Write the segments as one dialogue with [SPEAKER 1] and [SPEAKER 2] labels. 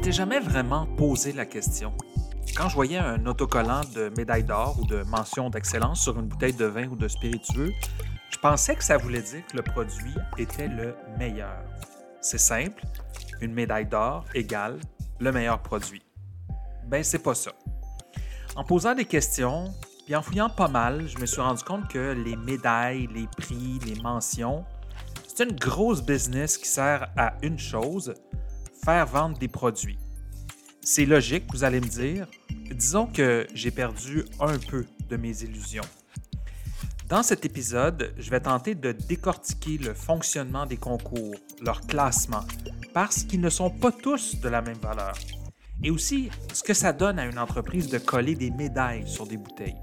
[SPEAKER 1] Je m'étais jamais vraiment posé la question. Quand je voyais un autocollant de médaille d'or ou de mention d'excellence sur une bouteille de vin ou de spiritueux, je pensais que ça voulait dire que le produit était le meilleur. C'est simple, une médaille d'or égale le meilleur produit. Ben, c'est pas ça. En posant des questions, puis en fouillant pas mal, je me suis rendu compte que les médailles, les prix, les mentions, c'est une grosse business qui sert à une chose, faire vendre des produits. C'est logique, vous allez me dire. Disons que j'ai perdu un peu de mes illusions. Dans cet épisode, je vais tenter de décortiquer le fonctionnement des concours, leur classement, parce qu'ils ne sont pas tous de la même valeur. Et aussi ce que ça donne à une entreprise de coller des médailles sur des bouteilles.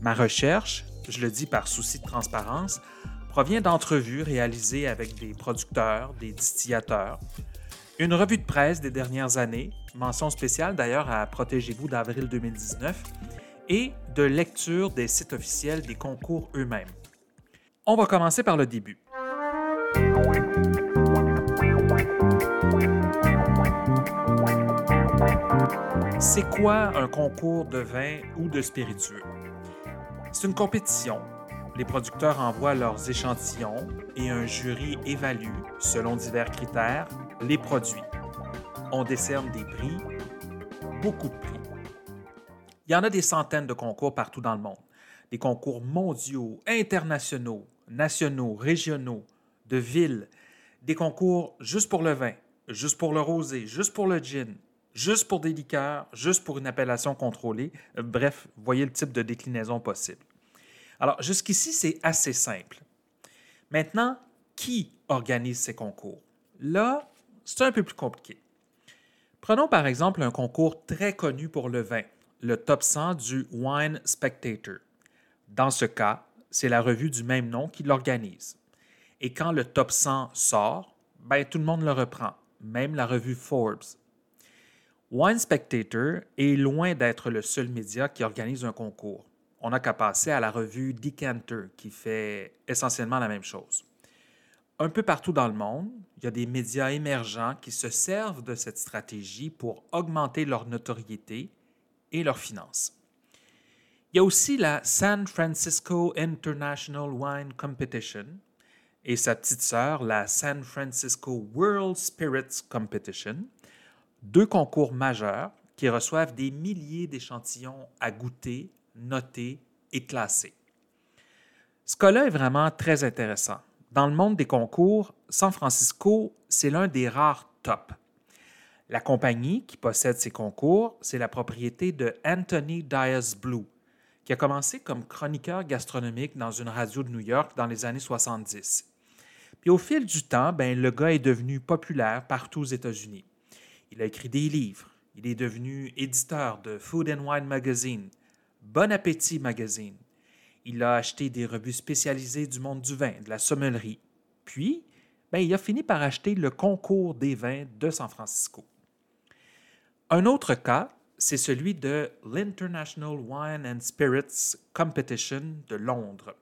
[SPEAKER 1] Ma recherche, je le dis par souci de transparence, provient d'entrevues réalisées avec des producteurs, des distillateurs, une revue de presse des dernières années, mention spéciale d'ailleurs à Protégez-vous d'avril 2019, et de lecture des sites officiels des concours eux-mêmes. On va commencer par le début. C'est quoi un concours de vin ou de spiritueux? C'est une compétition. Les producteurs envoient leurs échantillons et un jury évalue, selon divers critères, les produits. On décerne des prix, beaucoup de prix. Il y en a des centaines de concours partout dans le monde. Des concours mondiaux, internationaux, nationaux, régionaux, de villes. Des concours juste pour le vin, juste pour le rosé, juste pour le gin, juste pour des liqueurs, juste pour une appellation contrôlée. Bref, voyez le type de déclinaison possible. Alors, jusqu'ici, c'est assez simple. Maintenant, qui organise ces concours? Là, c'est un peu plus compliqué. Prenons par exemple un concours très connu pour le vin, le top 100 du Wine Spectator. Dans ce cas, c'est la revue du même nom qui l'organise. Et quand le top 100 sort, ben, tout le monde le reprend, même la revue Forbes. Wine Spectator est loin d'être le seul média qui organise un concours. On n'a qu'à passer à la revue Decanter qui fait essentiellement la même chose un peu partout dans le monde, il y a des médias émergents qui se servent de cette stratégie pour augmenter leur notoriété et leurs finances. Il y a aussi la San Francisco International Wine Competition et sa petite sœur, la San Francisco World Spirits Competition, deux concours majeurs qui reçoivent des milliers d'échantillons à goûter, noter et classer. Ce cas-là est vraiment très intéressant dans le monde des concours, San Francisco, c'est l'un des rares tops. La compagnie qui possède ces concours, c'est la propriété de Anthony Dias Blue, qui a commencé comme chroniqueur gastronomique dans une radio de New York dans les années 70. Puis au fil du temps, ben, le gars est devenu populaire partout aux États-Unis. Il a écrit des livres. Il est devenu éditeur de Food and Wine Magazine, Bon Appétit Magazine, il a acheté des revues spécialisées du monde du vin, de la sommellerie. Puis, ben, il a fini par acheter le concours des vins de San Francisco. Un autre cas, c'est celui de l'International Wine and Spirits Competition de Londres.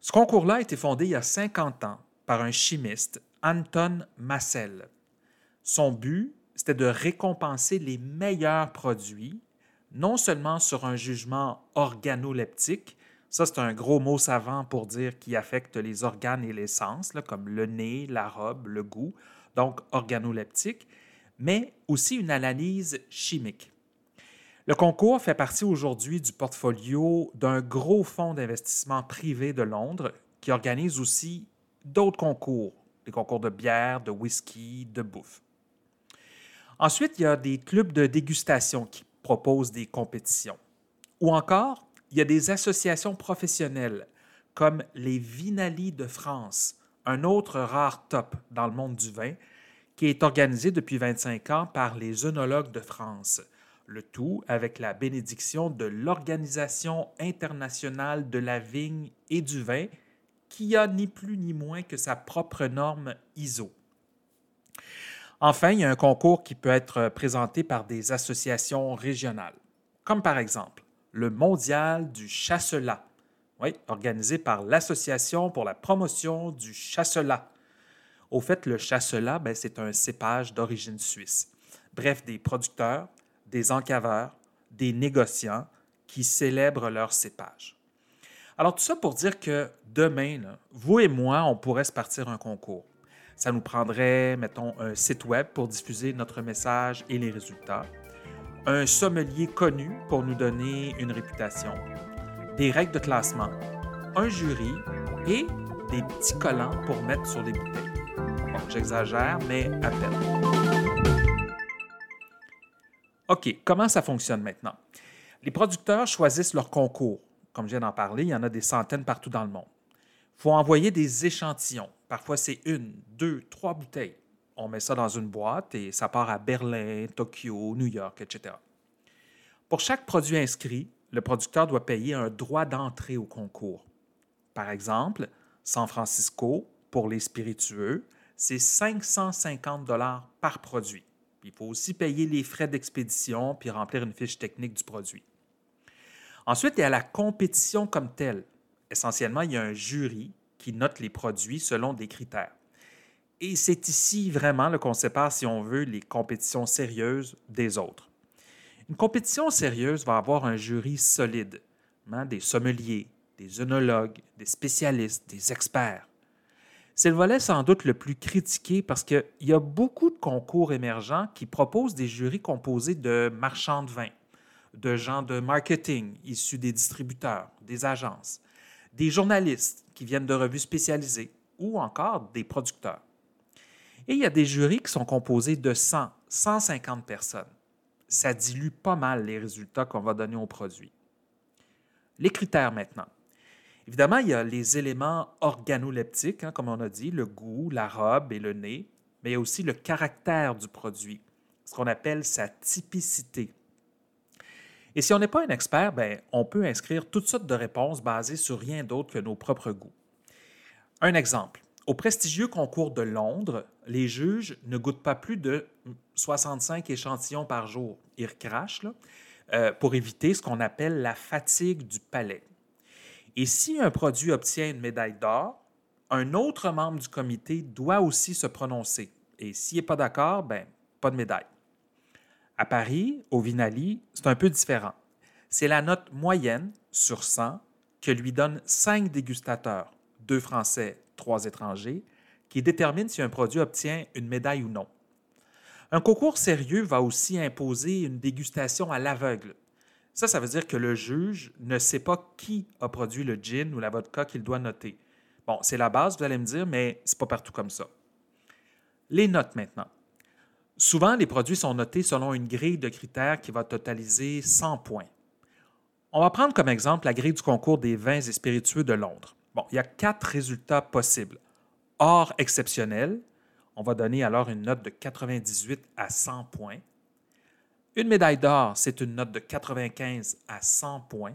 [SPEAKER 1] Ce concours-là a été fondé il y a 50 ans par un chimiste, Anton Massel. Son but, c'était de récompenser les meilleurs produits, non seulement sur un jugement organoleptique, ça, c'est un gros mot savant pour dire qui affecte les organes et les sens, comme le nez, la robe, le goût, donc organoleptique, mais aussi une analyse chimique. Le concours fait partie aujourd'hui du portfolio d'un gros fonds d'investissement privé de Londres qui organise aussi d'autres concours, des concours de bière, de whisky, de bouffe. Ensuite, il y a des clubs de dégustation qui proposent des compétitions. Ou encore, il y a des associations professionnelles comme les Vinali de France, un autre rare top dans le monde du vin, qui est organisé depuis 25 ans par les œnologues de France. Le tout avec la bénédiction de l'Organisation internationale de la vigne et du vin, qui a ni plus ni moins que sa propre norme ISO. Enfin, il y a un concours qui peut être présenté par des associations régionales, comme par exemple le mondial du chasselas, oui, organisé par l'Association pour la promotion du chasselas, Au fait, le chasselas, ben, c'est un cépage d'origine suisse. Bref, des producteurs, des encaveurs, des négociants qui célèbrent leur cépage. Alors tout ça pour dire que demain, vous et moi, on pourrait se partir un concours. Ça nous prendrait, mettons, un site web pour diffuser notre message et les résultats, un sommelier connu pour nous donner une réputation, des règles de classement, un jury et des petits collants pour mettre sur les bouteilles. J'exagère, mais à peine. OK, comment ça fonctionne maintenant? Les producteurs choisissent leur concours. Comme je viens d'en parler, il y en a des centaines partout dans le monde. Il faut envoyer des échantillons. Parfois, c'est une, deux, trois bouteilles. On met ça dans une boîte et ça part à Berlin, Tokyo, New York, etc. Pour chaque produit inscrit, le producteur doit payer un droit d'entrée au concours. Par exemple, San Francisco, pour les spiritueux, c'est 550 dollars par produit. Il faut aussi payer les frais d'expédition puis remplir une fiche technique du produit. Ensuite, il y a la compétition comme telle. Essentiellement, il y a un jury qui note les produits selon des critères. Et c'est ici vraiment qu'on sépare, si on veut, les compétitions sérieuses des autres. Une compétition sérieuse va avoir un jury solide, hein, des sommeliers, des œnologues, des spécialistes, des experts. C'est le volet sans doute le plus critiqué parce qu'il y a beaucoup de concours émergents qui proposent des jurys composés de marchands de vin, de gens de marketing issus des distributeurs, des agences, des journalistes qui viennent de revues spécialisées ou encore des producteurs. Et il y a des jurys qui sont composés de 100, 150 personnes. Ça dilue pas mal les résultats qu'on va donner aux produits. Les critères maintenant. Évidemment, il y a les éléments organoleptiques, hein, comme on a dit, le goût, la robe et le nez, mais il y a aussi le caractère du produit, ce qu'on appelle sa typicité. Et si on n'est pas un expert, ben, on peut inscrire toutes sortes de réponses basées sur rien d'autre que nos propres goûts. Un exemple. Au prestigieux concours de Londres, les juges ne goûtent pas plus de 65 échantillons par jour. Ils recrachent euh, pour éviter ce qu'on appelle la fatigue du palais. Et si un produit obtient une médaille d'or, un autre membre du comité doit aussi se prononcer. Et s'il n'est pas d'accord, ben, pas de médaille. À Paris, au Vinali, c'est un peu différent. C'est la note moyenne sur 100 que lui donnent cinq dégustateurs, deux Français, trois étrangers, qui détermine si un produit obtient une médaille ou non. Un concours sérieux va aussi imposer une dégustation à l'aveugle, ça, ça veut dire que le juge ne sait pas qui a produit le gin ou la vodka qu'il doit noter. Bon, c'est la base, vous allez me dire, mais c'est pas partout comme ça. Les notes maintenant. Souvent, les produits sont notés selon une grille de critères qui va totaliser 100 points. On va prendre comme exemple la grille du concours des vins et spiritueux de Londres. Bon, il y a quatre résultats possibles. Or exceptionnel, on va donner alors une note de 98 à 100 points. Une médaille d'or, c'est une note de 95 à 100 points.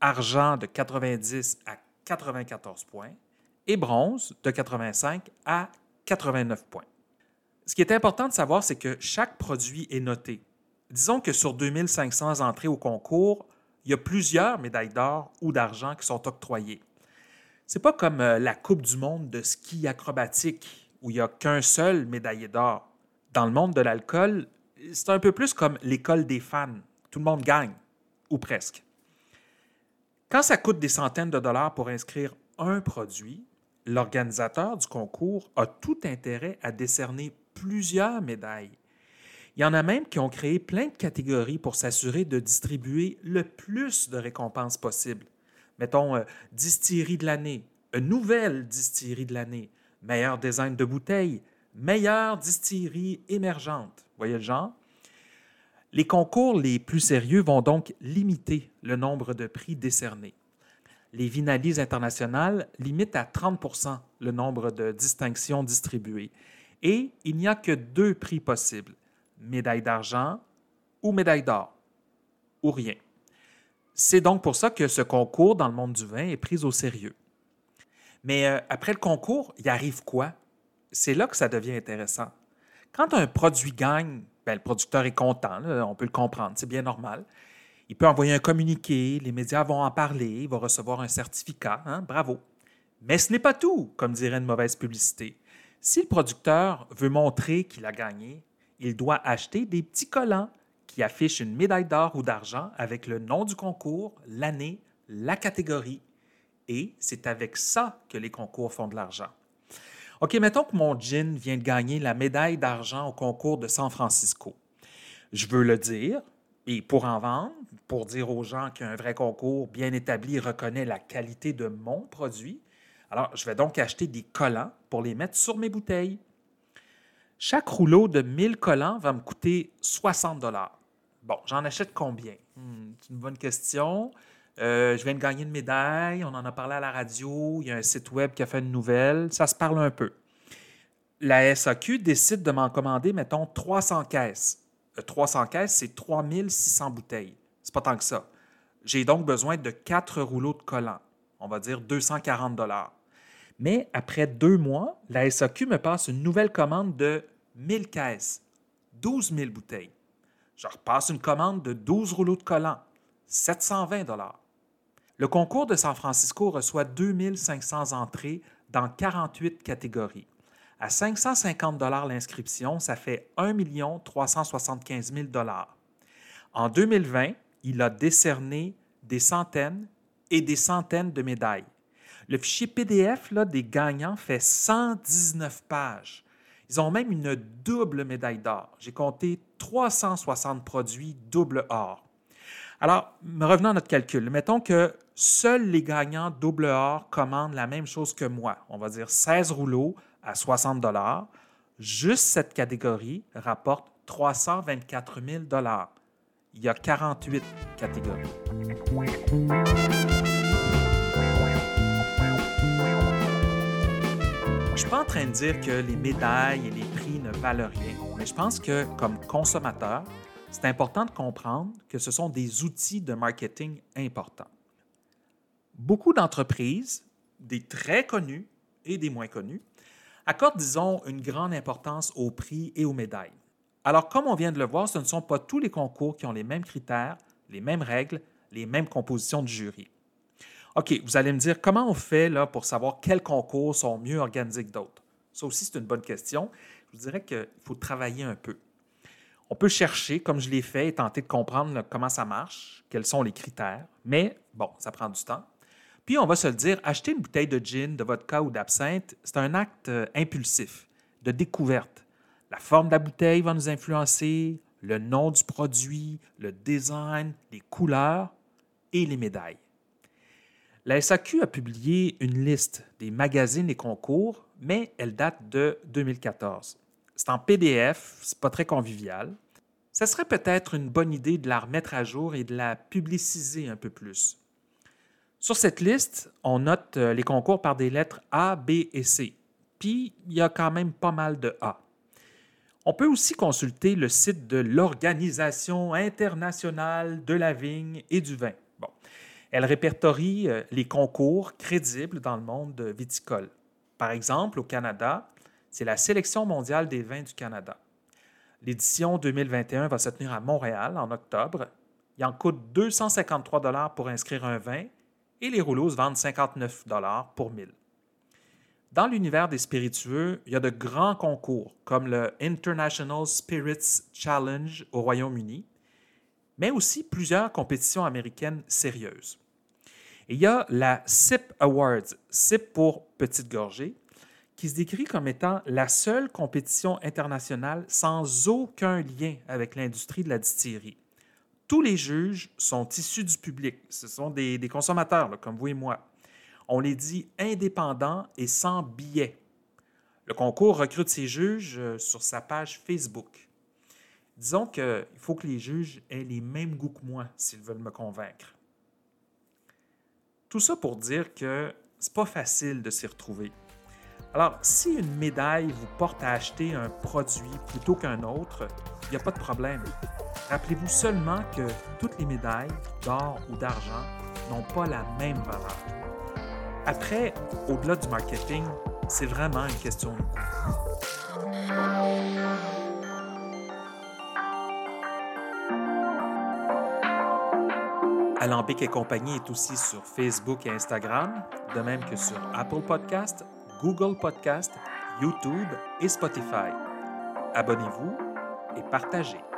[SPEAKER 1] Argent de 90 à 94 points. Et bronze de 85 à 89 points. Ce qui est important de savoir, c'est que chaque produit est noté. Disons que sur 2500 entrées au concours, il y a plusieurs médailles d'or ou d'argent qui sont octroyées. C'est pas comme euh, la Coupe du monde de ski acrobatique où il n'y a qu'un seul médaillé d'or. Dans le monde de l'alcool, c'est un peu plus comme l'école des fans. Tout le monde gagne, ou presque. Quand ça coûte des centaines de dollars pour inscrire un produit, l'organisateur du concours a tout intérêt à décerner plusieurs médailles. Il y en a même qui ont créé plein de catégories pour s'assurer de distribuer le plus de récompenses possible. Mettons, euh, distillerie de l'année, une nouvelle distillerie de l'année, meilleur design de bouteille, meilleure distillerie émergente. Voyez le genre? Les concours les plus sérieux vont donc limiter le nombre de prix décernés. Les Vinalies internationales limitent à 30 le nombre de distinctions distribuées. Et il n'y a que deux prix possibles, médaille d'argent ou médaille d'or, ou rien. C'est donc pour ça que ce concours dans le monde du vin est pris au sérieux. Mais euh, après le concours, il arrive quoi? C'est là que ça devient intéressant. Quand un produit gagne, ben, le producteur est content, on peut le comprendre, c'est bien normal. Il peut envoyer un communiqué, les médias vont en parler, il va recevoir un certificat, hein, bravo. Mais ce n'est pas tout, comme dirait une mauvaise publicité. Si le producteur veut montrer qu'il a gagné, il doit acheter des petits collants qui affichent une médaille d'or ou d'argent avec le nom du concours, l'année, la catégorie. Et c'est avec ça que les concours font de l'argent. OK, mettons que mon gin vient de gagner la médaille d'argent au concours de San Francisco. Je veux le dire, et pour en vendre, pour dire aux gens qu'un vrai concours bien établi reconnaît la qualité de mon produit, alors je vais donc acheter des collants pour les mettre sur mes bouteilles. Chaque rouleau de 1000 collants va me coûter 60 dollars. Bon, j'en achète combien? Hmm, c'est une bonne question. Euh, je viens de gagner une médaille, on en a parlé à la radio, il y a un site web qui a fait une nouvelle, ça se parle un peu. La SAQ décide de m'en commander, mettons, 300 caisses. 300 euh, caisses, c'est 3600 bouteilles. C'est pas tant que ça. J'ai donc besoin de quatre rouleaux de collants. On va dire 240 dollars. Mais après deux mois, la SAQ me passe une nouvelle commande de 1000 caisses, 12 000 bouteilles. Je repasse une commande de 12 rouleaux de collants, 720 dollars. Le concours de San Francisco reçoit 2500 entrées dans 48 catégories. À 550 l'inscription, ça fait 1 375 000 En 2020, il a décerné des centaines et des centaines de médailles. Le fichier PDF là, des gagnants fait 119 pages. Ils ont même une double médaille d'or. J'ai compté 360 produits double or. Alors, revenons à notre calcul. Mettons que seuls les gagnants double or commandent la même chose que moi. On va dire 16 rouleaux à 60 dollars. Juste cette catégorie rapporte 324 000 dollars. Il y a 48 catégories. Suis pas en train de dire que les médailles et les prix ne valent rien, mais je pense que comme consommateur, c'est important de comprendre que ce sont des outils de marketing importants. Beaucoup d'entreprises, des très connues et des moins connues, accordent, disons, une grande importance aux prix et aux médailles. Alors, comme on vient de le voir, ce ne sont pas tous les concours qui ont les mêmes critères, les mêmes règles, les mêmes compositions de jury. OK, vous allez me dire comment on fait là, pour savoir quels concours sont mieux organisés que d'autres? Ça aussi, c'est une bonne question. Je vous dirais qu'il faut travailler un peu. On peut chercher, comme je l'ai fait, et tenter de comprendre comment ça marche, quels sont les critères, mais bon, ça prend du temps. Puis on va se le dire, acheter une bouteille de gin, de vodka ou d'absinthe, c'est un acte euh, impulsif, de découverte. La forme de la bouteille va nous influencer, le nom du produit, le design, les couleurs et les médailles. La SAQ a publié une liste des magazines et concours, mais elle date de 2014. C'est en PDF, c'est pas très convivial. Ce serait peut-être une bonne idée de la remettre à jour et de la publiciser un peu plus. Sur cette liste, on note euh, les concours par des lettres A, B et C. Puis, il y a quand même pas mal de A. On peut aussi consulter le site de l'Organisation internationale de la vigne et du vin. Elle répertorie euh, les concours crédibles dans le monde viticole. Par exemple, au Canada, c'est la Sélection mondiale des vins du Canada. L'édition 2021 va se tenir à Montréal en octobre. Il en coûte 253 pour inscrire un vin et les rouleaux se vendent 59 pour 1000. Dans l'univers des spiritueux, il y a de grands concours comme le International Spirits Challenge au Royaume-Uni, mais aussi plusieurs compétitions américaines sérieuses. Il y a la SIP Awards, SIP pour petite gorgée, qui se décrit comme étant la seule compétition internationale sans aucun lien avec l'industrie de la distillerie. Tous les juges sont issus du public. Ce sont des, consommateurs, comme vous et moi. On les dit indépendants et sans billets. Le concours recrute ses juges euh, sur sa page Facebook. Disons qu'il faut que les juges aient les mêmes goûts que moi s'ils veulent me convaincre. Tout ça pour dire que c'est pas facile de s'y retrouver. Alors, si une médaille vous porte à acheter un produit plutôt qu'un autre, il n'y a pas de problème. Rappelez-vous seulement que toutes les médailles, d'or ou d'argent, n'ont pas la même valeur. Après, au-delà du marketing, c'est vraiment une question de Alambic et compagnie est aussi sur Facebook et Instagram, de même que sur Apple Podcast, Google Podcast, YouTube et Spotify. Abonnez-vous et partagez.